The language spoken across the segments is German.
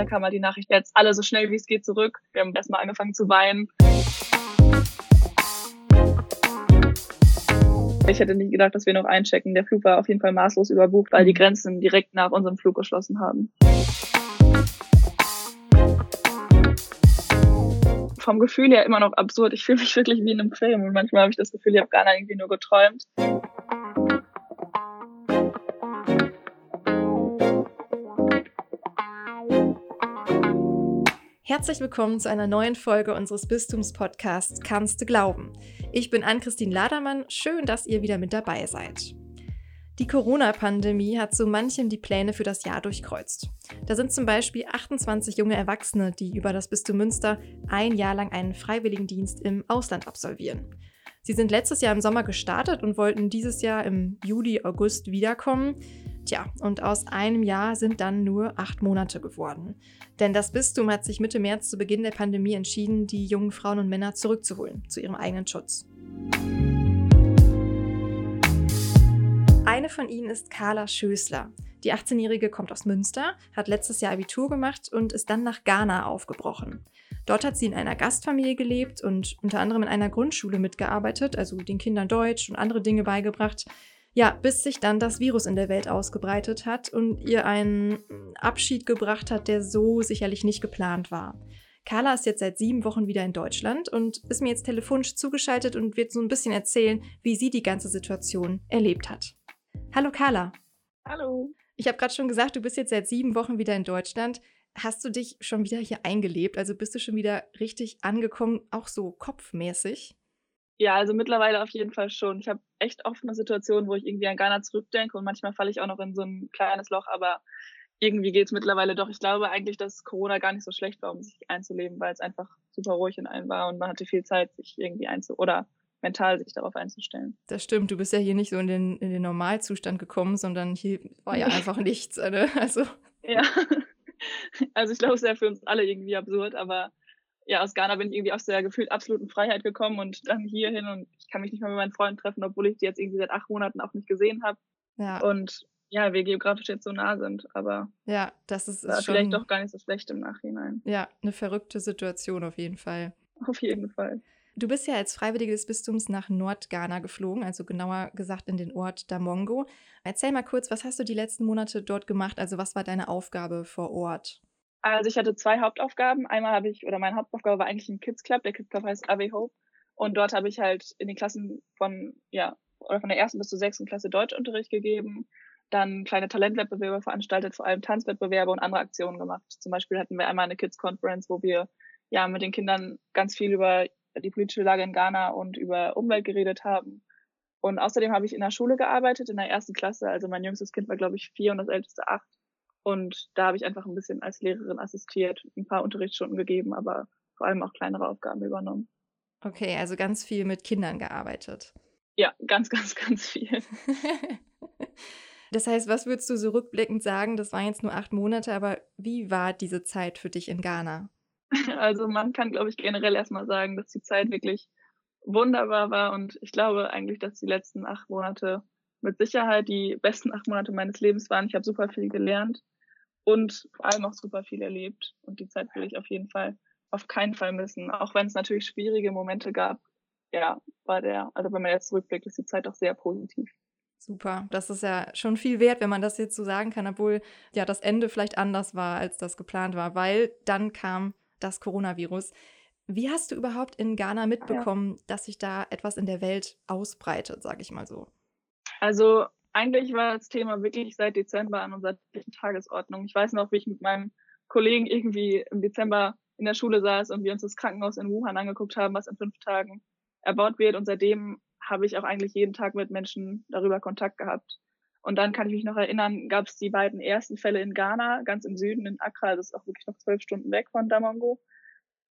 später kam halt die Nachricht, jetzt alle so schnell wie es geht zurück. Wir haben erstmal angefangen zu weinen. Ich hätte nicht gedacht, dass wir noch einchecken. Der Flug war auf jeden Fall maßlos überbucht, weil die Grenzen direkt nach unserem Flug geschlossen haben. Vom Gefühl her immer noch absurd. Ich fühle mich wirklich wie in einem Film und manchmal habe ich das Gefühl, ich habe gar nicht irgendwie nur geträumt. Herzlich willkommen zu einer neuen Folge unseres Bistums-Podcasts Kannst du glauben? Ich bin Ann-Christine Ladermann. Schön, dass ihr wieder mit dabei seid. Die Corona-Pandemie hat so manchem die Pläne für das Jahr durchkreuzt. Da sind zum Beispiel 28 junge Erwachsene, die über das Bistum Münster ein Jahr lang einen Freiwilligendienst im Ausland absolvieren. Sie sind letztes Jahr im Sommer gestartet und wollten dieses Jahr im Juli, August wiederkommen. Tja, und aus einem Jahr sind dann nur acht Monate geworden. Denn das Bistum hat sich Mitte März zu Beginn der Pandemie entschieden, die jungen Frauen und Männer zurückzuholen, zu ihrem eigenen Schutz. Eine von ihnen ist Carla Schößler. Die 18-Jährige kommt aus Münster, hat letztes Jahr Abitur gemacht und ist dann nach Ghana aufgebrochen. Dort hat sie in einer Gastfamilie gelebt und unter anderem in einer Grundschule mitgearbeitet, also den Kindern Deutsch und andere Dinge beigebracht. Ja, bis sich dann das Virus in der Welt ausgebreitet hat und ihr einen Abschied gebracht hat, der so sicherlich nicht geplant war. Carla ist jetzt seit sieben Wochen wieder in Deutschland und ist mir jetzt telefonisch zugeschaltet und wird so ein bisschen erzählen, wie sie die ganze Situation erlebt hat. Hallo Carla. Hallo. Ich habe gerade schon gesagt, du bist jetzt seit sieben Wochen wieder in Deutschland. Hast du dich schon wieder hier eingelebt? Also bist du schon wieder richtig angekommen, auch so kopfmäßig? Ja, also mittlerweile auf jeden Fall schon. Ich habe echt oft eine Situation, wo ich irgendwie an Ghana zurückdenke und manchmal falle ich auch noch in so ein kleines Loch, aber irgendwie geht es mittlerweile doch. Ich glaube eigentlich, dass Corona gar nicht so schlecht war, um sich einzuleben, weil es einfach super ruhig in einem war und man hatte viel Zeit, sich irgendwie einzu oder mental sich darauf einzustellen. Das stimmt, du bist ja hier nicht so in den, in den Normalzustand gekommen, sondern hier war ja einfach nichts. Ne? Also. Ja. Also ich glaube, es ist ja für uns alle irgendwie absurd, aber ja, aus Ghana bin ich irgendwie aus der gefühlt absoluten Freiheit gekommen und dann hierhin und ich kann mich nicht mehr mit meinen Freunden treffen, obwohl ich die jetzt irgendwie seit acht Monaten auch nicht gesehen habe. Ja. Und ja, wir geografisch jetzt so nah sind, aber ja, das ist, ist schon, vielleicht doch gar nicht so schlecht im Nachhinein. Ja, eine verrückte Situation auf jeden Fall. Auf jeden Fall. Du bist ja als Freiwillige des Bistums nach Nordghana geflogen, also genauer gesagt in den Ort Damongo. Erzähl mal kurz, was hast du die letzten Monate dort gemacht? Also was war deine Aufgabe vor Ort? Also ich hatte zwei Hauptaufgaben. Einmal habe ich, oder meine Hauptaufgabe war eigentlich ein Kids Club. Der Kids Club heißt Ave Hope. Und dort habe ich halt in den Klassen von, ja, oder von der ersten bis zur sechsten Klasse Deutschunterricht gegeben. Dann kleine Talentwettbewerbe veranstaltet, vor allem Tanzwettbewerbe und andere Aktionen gemacht. Zum Beispiel hatten wir einmal eine Kids Conference, wo wir ja mit den Kindern ganz viel über die politische Lage in Ghana und über Umwelt geredet haben. Und außerdem habe ich in der Schule gearbeitet, in der ersten Klasse. Also mein jüngstes Kind war, glaube ich, vier und das älteste acht. Und da habe ich einfach ein bisschen als Lehrerin assistiert, ein paar Unterrichtsstunden gegeben, aber vor allem auch kleinere Aufgaben übernommen. Okay, also ganz viel mit Kindern gearbeitet. Ja, ganz, ganz, ganz viel. das heißt, was würdest du so rückblickend sagen? Das waren jetzt nur acht Monate, aber wie war diese Zeit für dich in Ghana? Also man kann, glaube ich, generell erstmal sagen, dass die Zeit wirklich wunderbar war und ich glaube eigentlich, dass die letzten acht Monate mit Sicherheit die besten acht Monate meines Lebens waren. Ich habe super viel gelernt und vor allem auch super viel erlebt. Und die Zeit will ich auf jeden Fall auf keinen Fall missen. Auch wenn es natürlich schwierige Momente gab. Ja, war der, also wenn man jetzt zurückblickt, ist die Zeit auch sehr positiv. Super, das ist ja schon viel wert, wenn man das jetzt so sagen kann, obwohl ja das Ende vielleicht anders war, als das geplant war, weil dann kam das Coronavirus. Wie hast du überhaupt in Ghana mitbekommen, ja. dass sich da etwas in der Welt ausbreitet, sage ich mal so? Also eigentlich war das Thema wirklich seit Dezember an unserer Tagesordnung. Ich weiß noch, wie ich mit meinem Kollegen irgendwie im Dezember in der Schule saß und wir uns das Krankenhaus in Wuhan angeguckt haben, was in fünf Tagen erbaut wird. Und seitdem habe ich auch eigentlich jeden Tag mit Menschen darüber Kontakt gehabt. Und dann kann ich mich noch erinnern, gab es die beiden ersten Fälle in Ghana, ganz im Süden, in Accra, das ist auch wirklich noch zwölf Stunden weg von Damongo.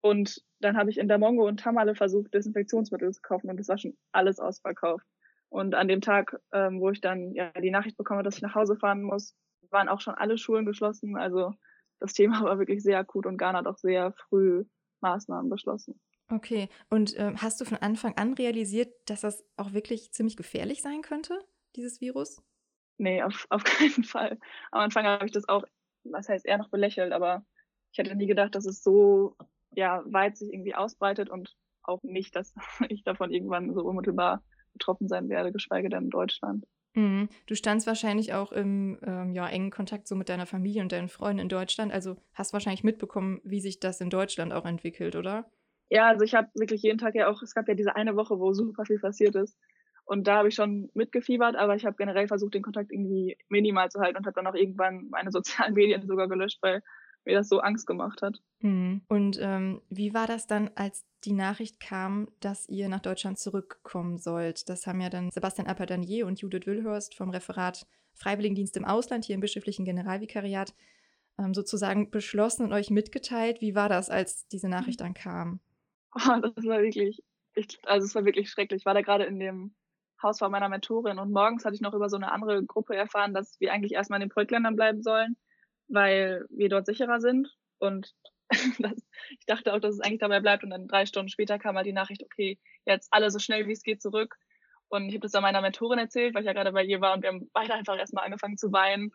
Und dann habe ich in Damongo und Tamale versucht, Desinfektionsmittel zu kaufen und das war schon alles ausverkauft. Und an dem Tag, ähm, wo ich dann ja die Nachricht bekomme, dass ich nach Hause fahren muss, waren auch schon alle Schulen geschlossen. Also das Thema war wirklich sehr akut und Ghana hat auch sehr früh Maßnahmen beschlossen. Okay, und äh, hast du von Anfang an realisiert, dass das auch wirklich ziemlich gefährlich sein könnte, dieses Virus? Nee, auf, auf keinen Fall. Am Anfang habe ich das auch, was heißt eher noch belächelt, aber ich hätte nie gedacht, dass es so ja, weit sich irgendwie ausbreitet und auch nicht, dass ich davon irgendwann so unmittelbar betroffen sein werde, geschweige denn in Deutschland. Mhm. Du standst wahrscheinlich auch im ähm, ja, engen Kontakt so mit deiner Familie und deinen Freunden in Deutschland. Also hast wahrscheinlich mitbekommen, wie sich das in Deutschland auch entwickelt, oder? Ja, also ich habe wirklich jeden Tag ja auch, es gab ja diese eine Woche, wo super viel passiert ist. Und da habe ich schon mitgefiebert, aber ich habe generell versucht, den Kontakt irgendwie minimal zu halten und habe dann auch irgendwann meine sozialen Medien sogar gelöscht, weil mir das so Angst gemacht hat. Mhm. Und ähm, wie war das dann, als die Nachricht kam, dass ihr nach Deutschland zurückkommen sollt? Das haben ja dann Sebastian Appadanier und Judith Wilhurst vom Referat Freiwilligendienst im Ausland hier im bischöflichen Generalvikariat ähm, sozusagen beschlossen und euch mitgeteilt. Wie war das, als diese Nachricht dann kam? Oh, das war wirklich, ich, also es war wirklich schrecklich. Ich war da gerade in dem Haus von meiner Mentorin und morgens hatte ich noch über so eine andere Gruppe erfahren, dass wir eigentlich erstmal in den Projektländern bleiben sollen weil wir dort sicherer sind. Und das, ich dachte auch, dass es eigentlich dabei bleibt. Und dann drei Stunden später kam halt die Nachricht, okay, jetzt alle so schnell wie es geht zurück. Und ich habe das dann meiner Mentorin erzählt, weil ich ja gerade bei ihr war und wir haben beide einfach erstmal angefangen zu weinen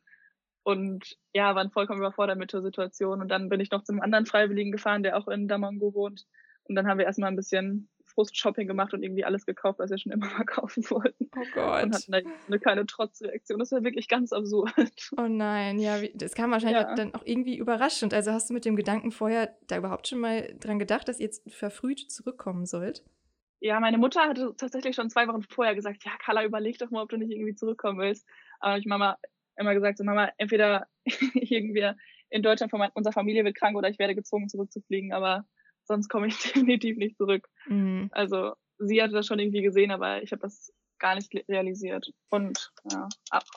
und ja, waren vollkommen überfordert mit der Situation. Und dann bin ich noch zu einem anderen Freiwilligen gefahren, der auch in Damango wohnt. Und dann haben wir erstmal ein bisschen Frust-Shopping gemacht und irgendwie alles gekauft, was wir schon immer mal kaufen wollten. Oh Gott. Und hatten eine, eine kleine Trotzreaktion. Das war wirklich ganz absurd. Oh nein, ja, wie, das kam wahrscheinlich ja. dann auch irgendwie überraschend. Also hast du mit dem Gedanken vorher da überhaupt schon mal dran gedacht, dass ihr jetzt verfrüht zurückkommen sollt? Ja, meine Mutter hatte tatsächlich schon zwei Wochen vorher gesagt, ja, Carla, überleg doch mal, ob du nicht irgendwie zurückkommen willst. Aber ich Mama immer gesagt, so Mama, entweder irgendwie in Deutschland von unserer Familie wird krank oder ich werde gezwungen zurückzufliegen, aber sonst komme ich definitiv nicht zurück. Mhm. Also sie hatte das schon irgendwie gesehen, aber ich habe das gar nicht realisiert. Und ja,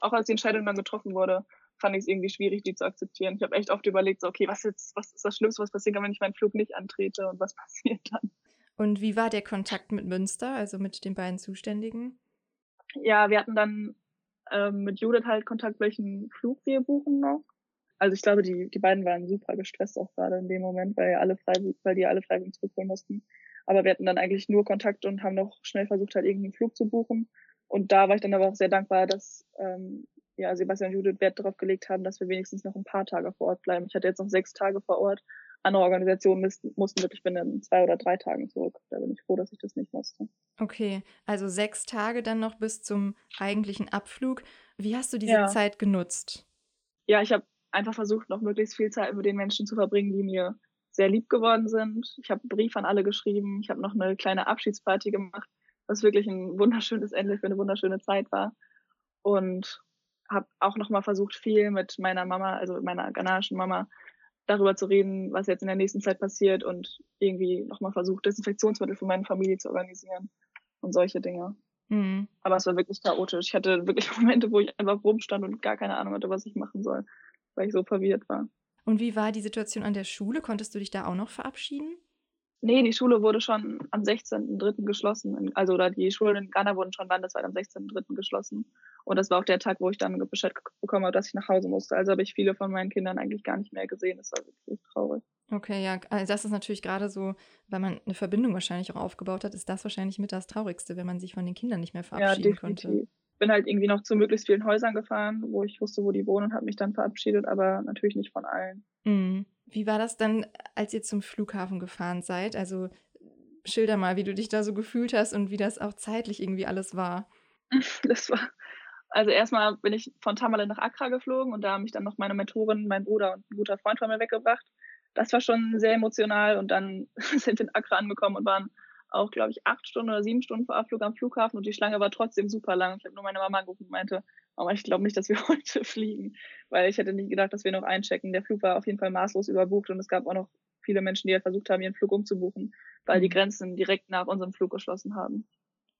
auch als die Entscheidung dann getroffen wurde, fand ich es irgendwie schwierig, die zu akzeptieren. Ich habe echt oft überlegt, so, okay, was jetzt, was ist das Schlimmste, was passieren kann, wenn ich meinen Flug nicht antrete und was passiert dann? Und wie war der Kontakt mit Münster, also mit den beiden Zuständigen? Ja, wir hatten dann ähm, mit Judith halt Kontakt, welchen Flug wir buchen noch also ich glaube, die, die beiden waren super gestresst auch gerade in dem Moment, weil alle frei, weil die alle freiwillig zurückholen mussten. Aber wir hatten dann eigentlich nur Kontakt und haben noch schnell versucht, halt irgendeinen Flug zu buchen. Und da war ich dann aber auch sehr dankbar, dass ähm, ja, Sebastian und Judith Wert darauf gelegt haben, dass wir wenigstens noch ein paar Tage vor Ort bleiben. Ich hatte jetzt noch sechs Tage vor Ort. Andere Organisationen mussten, mussten wirklich binnen in zwei oder drei Tagen zurück. Da bin ich froh, dass ich das nicht musste. Okay, also sechs Tage dann noch bis zum eigentlichen Abflug. Wie hast du diese ja. Zeit genutzt? Ja, ich habe einfach versucht, noch möglichst viel Zeit mit den Menschen zu verbringen, die mir sehr lieb geworden sind. Ich habe einen Brief an alle geschrieben. Ich habe noch eine kleine Abschiedsparty gemacht, was wirklich ein wunderschönes Ende für eine wunderschöne Zeit war. Und habe auch noch mal versucht, viel mit meiner Mama, also mit meiner ghanaischen Mama, darüber zu reden, was jetzt in der nächsten Zeit passiert und irgendwie noch mal versucht, Desinfektionsmittel für meine Familie zu organisieren und solche Dinge. Mhm. Aber es war wirklich chaotisch. Ich hatte wirklich Momente, wo ich einfach rumstand und gar keine Ahnung hatte, was ich machen soll weil ich so verwirrt war. Und wie war die Situation an der Schule? Konntest du dich da auch noch verabschieden? Nee, die Schule wurde schon am 16.03. geschlossen. Also, oder die Schulen in Ghana wurden schon landesweit am 16.03. geschlossen. Und das war auch der Tag, wo ich dann Bescheid bekommen habe, dass ich nach Hause musste. Also habe ich viele von meinen Kindern eigentlich gar nicht mehr gesehen. Das war wirklich traurig. Okay, ja, also das ist natürlich gerade so, weil man eine Verbindung wahrscheinlich auch aufgebaut hat, ist das wahrscheinlich mit das Traurigste, wenn man sich von den Kindern nicht mehr verabschieden ja, definitiv. konnte bin halt irgendwie noch zu möglichst vielen Häusern gefahren, wo ich wusste, wo die wohnen und habe mich dann verabschiedet, aber natürlich nicht von allen. Mhm. Wie war das dann, als ihr zum Flughafen gefahren seid? Also schilder mal, wie du dich da so gefühlt hast und wie das auch zeitlich irgendwie alles war. Das war, also erstmal bin ich von Tamale nach Accra geflogen und da haben mich dann noch meine Mentorin, mein Bruder und ein guter Freund von mir weggebracht. Das war schon sehr emotional und dann sind wir in Accra angekommen und waren auch, glaube ich, acht Stunden oder sieben Stunden vor Abflug am Flughafen und die Schlange war trotzdem super lang. Ich habe nur meine Mama angerufen und meinte, Mama, ich glaube nicht, dass wir heute fliegen, weil ich hätte nicht gedacht, dass wir noch einchecken. Der Flug war auf jeden Fall maßlos überbucht und es gab auch noch viele Menschen, die halt versucht haben, ihren Flug umzubuchen, weil die mhm. Grenzen direkt nach unserem Flug geschlossen haben.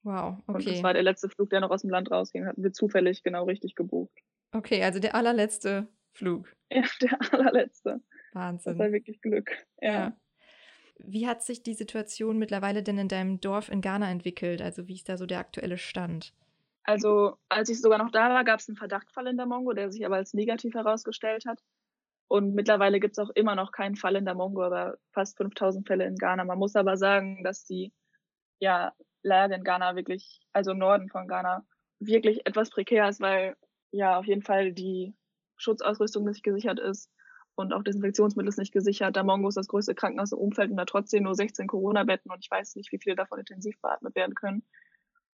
Wow, okay. Und das war der letzte Flug, der noch aus dem Land rausging. Hatten wir zufällig genau richtig gebucht. Okay, also der allerletzte Flug. Ja, der allerletzte. Wahnsinn. Das war wirklich Glück. ja. ja. Wie hat sich die Situation mittlerweile denn in deinem Dorf in Ghana entwickelt? Also wie ist da so der aktuelle Stand? Also als ich sogar noch da war, gab es einen Verdachtfall in der Mongo, der sich aber als negativ herausgestellt hat. Und mittlerweile gibt es auch immer noch keinen Fall in der Mongo, aber fast 5000 Fälle in Ghana. Man muss aber sagen, dass die ja, Lage in Ghana wirklich, also im Norden von Ghana, wirklich etwas prekär ist, weil ja auf jeden Fall die Schutzausrüstung nicht gesichert ist und auch Desinfektionsmittel ist nicht gesichert. Da Mongo ist das größte Krankenhaus im Umfeld und da trotzdem nur 16 Corona-Betten und ich weiß nicht, wie viele davon intensiv beatmet werden können.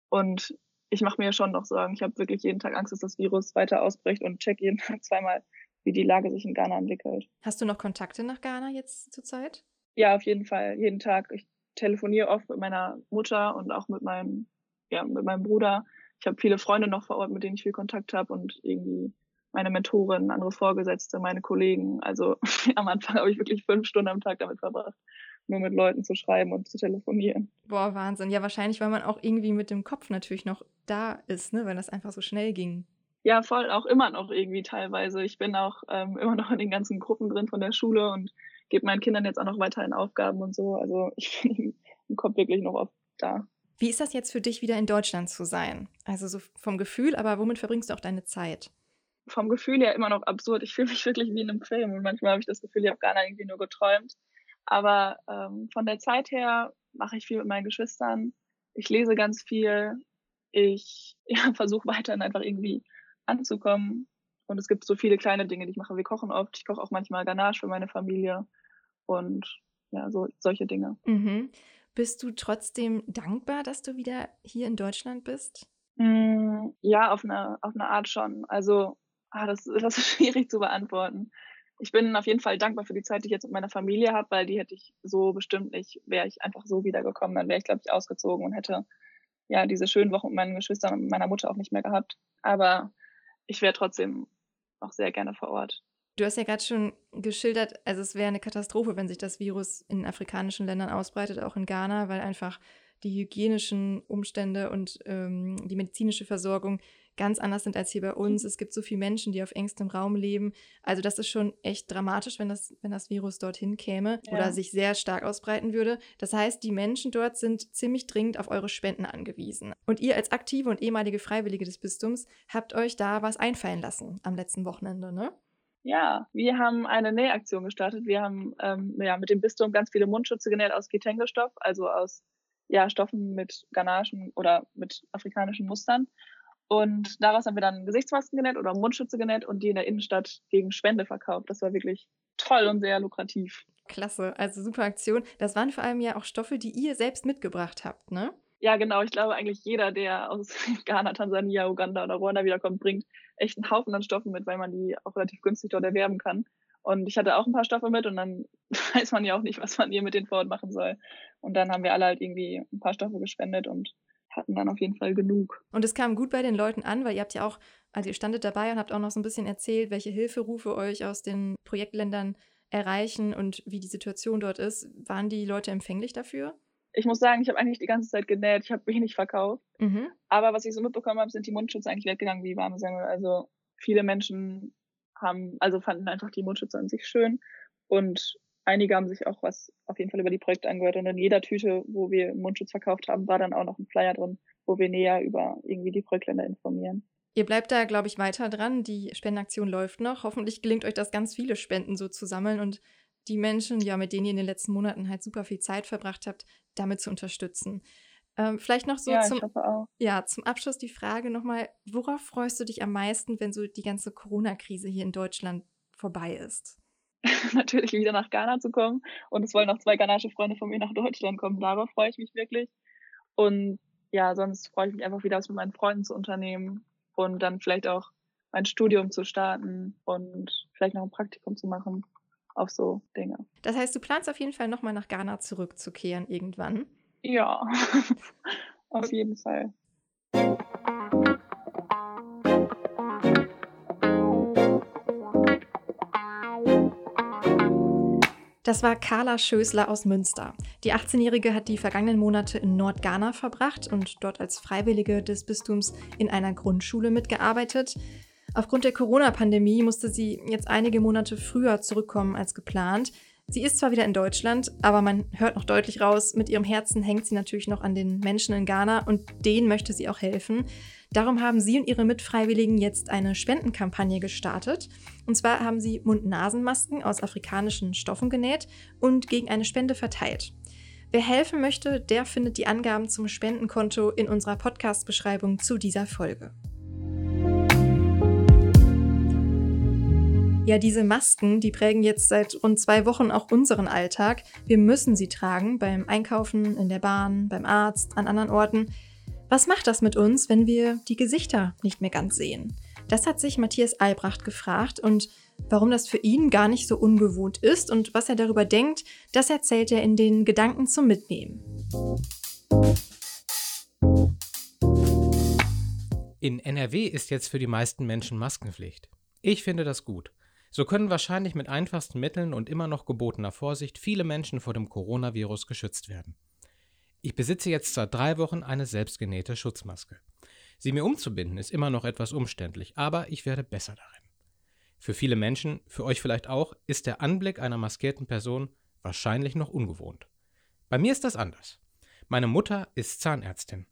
Und ich mache mir schon noch Sorgen. Ich habe wirklich jeden Tag Angst, dass das Virus weiter ausbricht und check jeden Tag zweimal, wie die Lage sich in Ghana entwickelt. Hast du noch Kontakte nach Ghana jetzt zurzeit? Ja, auf jeden Fall. Jeden Tag. Ich telefoniere oft mit meiner Mutter und auch mit meinem, ja, mit meinem Bruder. Ich habe viele Freunde noch vor Ort, mit denen ich viel Kontakt habe und irgendwie meine Mentorin, andere Vorgesetzte, meine Kollegen. Also am Anfang habe ich wirklich fünf Stunden am Tag damit verbracht, nur mit Leuten zu schreiben und zu telefonieren. Boah, Wahnsinn. Ja, wahrscheinlich, weil man auch irgendwie mit dem Kopf natürlich noch da ist, ne? weil das einfach so schnell ging. Ja, voll, auch immer noch irgendwie teilweise. Ich bin auch ähm, immer noch in den ganzen Gruppen drin von der Schule und gebe meinen Kindern jetzt auch noch weiterhin Aufgaben und so. Also ich bin im Kopf wirklich noch oft da. Wie ist das jetzt für dich, wieder in Deutschland zu sein? Also so vom Gefühl, aber womit verbringst du auch deine Zeit? Vom Gefühl her immer noch absurd. Ich fühle mich wirklich wie in einem Film und manchmal habe ich das Gefühl, ich habe gar nicht irgendwie nur geträumt. Aber ähm, von der Zeit her mache ich viel mit meinen Geschwistern. Ich lese ganz viel. Ich ja, versuche weiterhin einfach irgendwie anzukommen. Und es gibt so viele kleine Dinge, die ich mache. Wir kochen oft. Ich koche auch manchmal Ganache für meine Familie. Und ja, so solche Dinge. Mhm. Bist du trotzdem dankbar, dass du wieder hier in Deutschland bist? Mm, ja, auf eine, auf eine Art schon. Also Ah, das, das ist schwierig zu beantworten. Ich bin auf jeden Fall dankbar für die Zeit, die ich jetzt mit meiner Familie habe, weil die hätte ich so bestimmt nicht, wäre ich einfach so wiedergekommen, dann wäre ich, glaube ich, ausgezogen und hätte ja diese schönen Wochen mit meinen Geschwistern und meiner Mutter auch nicht mehr gehabt. Aber ich wäre trotzdem auch sehr gerne vor Ort. Du hast ja gerade schon geschildert, also es wäre eine Katastrophe, wenn sich das Virus in afrikanischen Ländern ausbreitet, auch in Ghana, weil einfach die hygienischen Umstände und ähm, die medizinische Versorgung ganz anders sind als hier bei uns. Es gibt so viele Menschen, die auf engstem Raum leben. Also das ist schon echt dramatisch, wenn das, wenn das Virus dorthin käme ja. oder sich sehr stark ausbreiten würde. Das heißt, die Menschen dort sind ziemlich dringend auf eure Spenden angewiesen. Und ihr als aktive und ehemalige Freiwillige des Bistums habt euch da was einfallen lassen am letzten Wochenende, ne? Ja, wir haben eine Nähaktion gestartet. Wir haben ähm, ja, mit dem Bistum ganz viele Mundschütze genäht aus Ketenge-Stoff, also aus ja, Stoffen mit Ganachen oder mit afrikanischen Mustern. Und daraus haben wir dann Gesichtsmasken genäht oder Mundschütze genäht und die in der Innenstadt gegen Spende verkauft. Das war wirklich toll und sehr lukrativ. Klasse, also super Aktion. Das waren vor allem ja auch Stoffe, die ihr selbst mitgebracht habt, ne? Ja, genau. Ich glaube eigentlich jeder, der aus Ghana, Tansania, Uganda oder Ruanda wiederkommt, bringt echt einen Haufen an Stoffen mit, weil man die auch relativ günstig dort erwerben kann. Und ich hatte auch ein paar Stoffe mit und dann weiß man ja auch nicht, was man hier mit denen vor Ort machen soll. Und dann haben wir alle halt irgendwie ein paar Stoffe gespendet und hatten dann auf jeden Fall genug. Und es kam gut bei den Leuten an, weil ihr habt ja auch, also ihr standet dabei und habt auch noch so ein bisschen erzählt, welche Hilferufe euch aus den Projektländern erreichen und wie die Situation dort ist. Waren die Leute empfänglich dafür? Ich muss sagen, ich habe eigentlich die ganze Zeit genäht, ich habe wenig verkauft. Mhm. Aber was ich so mitbekommen habe, sind die Mundschütze eigentlich weggegangen wie warme Semmel. Also viele Menschen haben, also fanden einfach die Mundschütze an sich schön und einige haben sich auch was auf jeden Fall über die Projekte angehört und in jeder Tüte, wo wir Mundschutz verkauft haben, war dann auch noch ein Flyer drin, wo wir näher über irgendwie die Projektländer informieren. Ihr bleibt da, glaube ich, weiter dran. Die Spendenaktion läuft noch. Hoffentlich gelingt euch das ganz viele Spenden so zu sammeln und die Menschen, ja, mit denen ihr in den letzten Monaten halt super viel Zeit verbracht habt, damit zu unterstützen. Ähm, vielleicht noch so ja, zum, ja, zum Abschluss die Frage nochmal, worauf freust du dich am meisten, wenn so die ganze Corona-Krise hier in Deutschland vorbei ist? natürlich wieder nach Ghana zu kommen. Und es wollen noch zwei ghanaische Freunde von mir nach Deutschland kommen. Darauf freue ich mich wirklich. Und ja, sonst freue ich mich einfach wieder, was mit meinen Freunden zu unternehmen und dann vielleicht auch mein Studium zu starten und vielleicht noch ein Praktikum zu machen auf so Dinge. Das heißt, du planst auf jeden Fall nochmal nach Ghana zurückzukehren irgendwann? Ja, auf jeden Fall. Das war Carla Schösler aus Münster. Die 18-Jährige hat die vergangenen Monate in Nordghana verbracht und dort als Freiwillige des Bistums in einer Grundschule mitgearbeitet. Aufgrund der Corona-Pandemie musste sie jetzt einige Monate früher zurückkommen als geplant. Sie ist zwar wieder in Deutschland, aber man hört noch deutlich raus, mit ihrem Herzen hängt sie natürlich noch an den Menschen in Ghana und denen möchte sie auch helfen. Darum haben sie und ihre Mitfreiwilligen jetzt eine Spendenkampagne gestartet. Und zwar haben sie Mund-Nasen-Masken aus afrikanischen Stoffen genäht und gegen eine Spende verteilt. Wer helfen möchte, der findet die Angaben zum Spendenkonto in unserer Podcast-Beschreibung zu dieser Folge. Ja, diese Masken, die prägen jetzt seit rund zwei Wochen auch unseren Alltag. Wir müssen sie tragen beim Einkaufen, in der Bahn, beim Arzt, an anderen Orten. Was macht das mit uns, wenn wir die Gesichter nicht mehr ganz sehen? Das hat sich Matthias Albrecht gefragt und warum das für ihn gar nicht so ungewohnt ist und was er darüber denkt, das erzählt er in den Gedanken zum Mitnehmen. In NRW ist jetzt für die meisten Menschen Maskenpflicht. Ich finde das gut. So können wahrscheinlich mit einfachsten Mitteln und immer noch gebotener Vorsicht viele Menschen vor dem Coronavirus geschützt werden. Ich besitze jetzt seit drei Wochen eine selbstgenähte Schutzmaske. Sie mir umzubinden ist immer noch etwas umständlich, aber ich werde besser darin. Für viele Menschen, für euch vielleicht auch, ist der Anblick einer maskierten Person wahrscheinlich noch ungewohnt. Bei mir ist das anders. Meine Mutter ist Zahnärztin.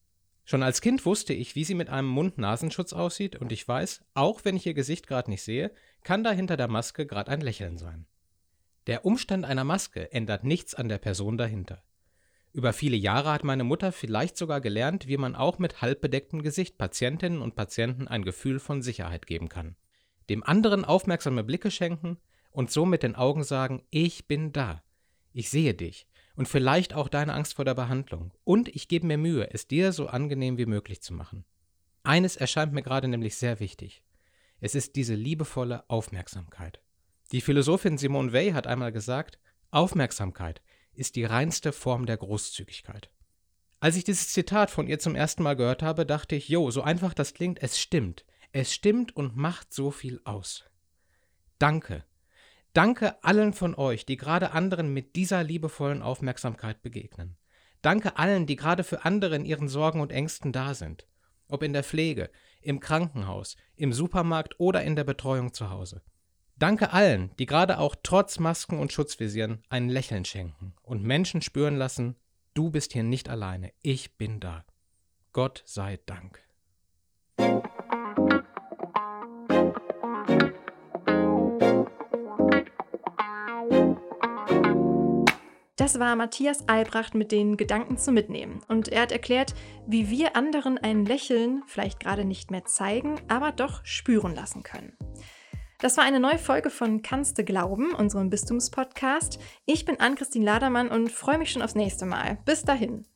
Schon als Kind wusste ich, wie sie mit einem Mund-Nasenschutz aussieht und ich weiß, auch wenn ich ihr Gesicht gerade nicht sehe, kann da hinter der Maske gerade ein Lächeln sein. Der Umstand einer Maske ändert nichts an der Person dahinter. Über viele Jahre hat meine Mutter vielleicht sogar gelernt, wie man auch mit halbbedecktem Gesicht Patientinnen und Patienten ein Gefühl von Sicherheit geben kann. Dem anderen aufmerksame Blicke schenken und so mit den Augen sagen, ich bin da, ich sehe dich und vielleicht auch deine Angst vor der Behandlung und ich gebe mir Mühe, es dir so angenehm wie möglich zu machen. Eines erscheint mir gerade nämlich sehr wichtig. Es ist diese liebevolle Aufmerksamkeit. Die Philosophin Simone Weil hat einmal gesagt, Aufmerksamkeit ist die reinste Form der Großzügigkeit. Als ich dieses Zitat von ihr zum ersten Mal gehört habe, dachte ich, jo, so einfach das klingt, es stimmt. Es stimmt und macht so viel aus. Danke. Danke allen von euch, die gerade anderen mit dieser liebevollen Aufmerksamkeit begegnen. Danke allen, die gerade für andere in ihren Sorgen und Ängsten da sind. Ob in der Pflege, im Krankenhaus, im Supermarkt oder in der Betreuung zu Hause. Danke allen, die gerade auch trotz Masken und Schutzvisieren ein Lächeln schenken und Menschen spüren lassen, du bist hier nicht alleine, ich bin da. Gott sei Dank. Das war Matthias Albrecht mit den Gedanken zu mitnehmen. Und er hat erklärt, wie wir anderen ein Lächeln vielleicht gerade nicht mehr zeigen, aber doch spüren lassen können. Das war eine neue Folge von Kannst du glauben, unserem Bistumspodcast. Ich bin Ann-Christine Ladermann und freue mich schon aufs nächste Mal. Bis dahin.